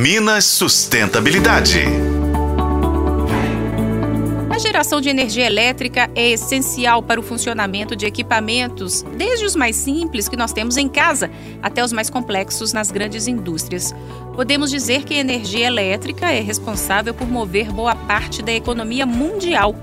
Minas Sustentabilidade. A geração de energia elétrica é essencial para o funcionamento de equipamentos, desde os mais simples que nós temos em casa até os mais complexos nas grandes indústrias. Podemos dizer que a energia elétrica é responsável por mover boa parte da economia mundial.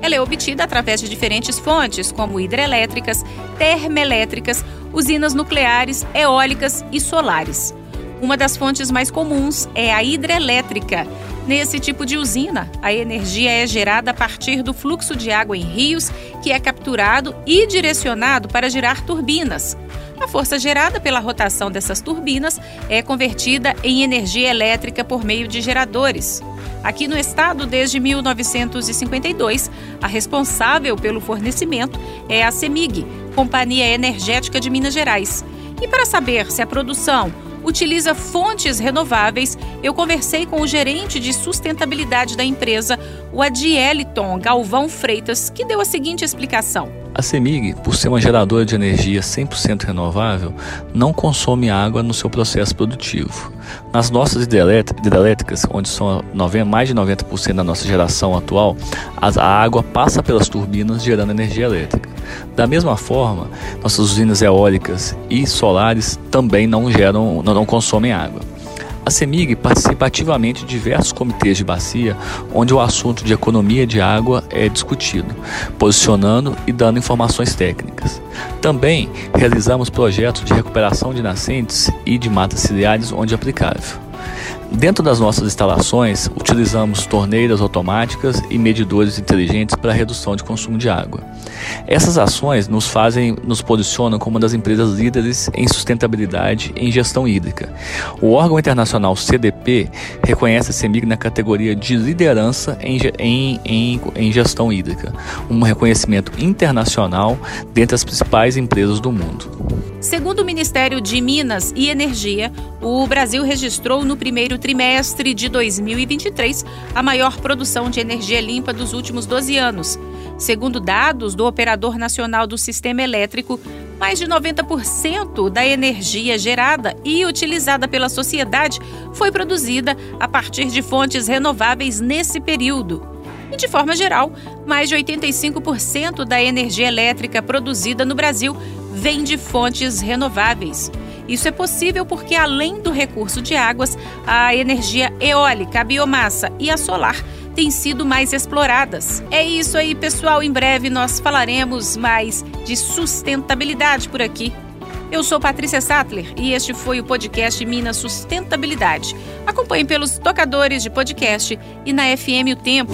Ela é obtida através de diferentes fontes, como hidrelétricas, termoelétricas, usinas nucleares, eólicas e solares. Uma das fontes mais comuns é a hidrelétrica. Nesse tipo de usina, a energia é gerada a partir do fluxo de água em rios, que é capturado e direcionado para girar turbinas. A força gerada pela rotação dessas turbinas é convertida em energia elétrica por meio de geradores. Aqui no estado, desde 1952, a responsável pelo fornecimento é a CEMIG, Companhia Energética de Minas Gerais. E para saber se a produção utiliza fontes renováveis, eu conversei com o gerente de sustentabilidade da empresa, o Adieliton Galvão Freitas, que deu a seguinte explicação. A CEMIG, por ser uma geradora de energia 100% renovável, não consome água no seu processo produtivo. Nas nossas hidrelétricas, onde são mais de 90% da nossa geração atual, a água passa pelas turbinas gerando energia elétrica. Da mesma forma, nossas usinas eólicas e solares também não geram, não consomem água. A CEMIG participa ativamente de diversos comitês de bacia onde o assunto de economia de água é discutido, posicionando e dando informações técnicas. Também realizamos projetos de recuperação de nascentes e de matas ciliares onde aplicável. Dentro das nossas instalações, utilizamos torneiras automáticas e medidores inteligentes para redução de consumo de água. Essas ações nos fazem, nos posicionam como uma das empresas líderes em sustentabilidade em gestão hídrica. O órgão internacional CDP reconhece a CEMIG na categoria de liderança em, em, em, em gestão hídrica, um reconhecimento internacional dentre as principais empresas do mundo. Segundo o Ministério de Minas e Energia, o Brasil registrou no primeiro trimestre de 2023 a maior produção de energia limpa dos últimos 12 anos. Segundo dados do Operador Nacional do Sistema Elétrico, mais de 90% da energia gerada e utilizada pela sociedade foi produzida a partir de fontes renováveis nesse período. E, de forma geral, mais de 85% da energia elétrica produzida no Brasil vem de fontes renováveis. Isso é possível porque, além do recurso de águas, a energia eólica, a biomassa e a solar têm sido mais exploradas. É isso aí, pessoal. Em breve nós falaremos mais de sustentabilidade por aqui. Eu sou Patrícia Sattler e este foi o podcast Minas Sustentabilidade. Acompanhe pelos tocadores de podcast e na FM O Tempo.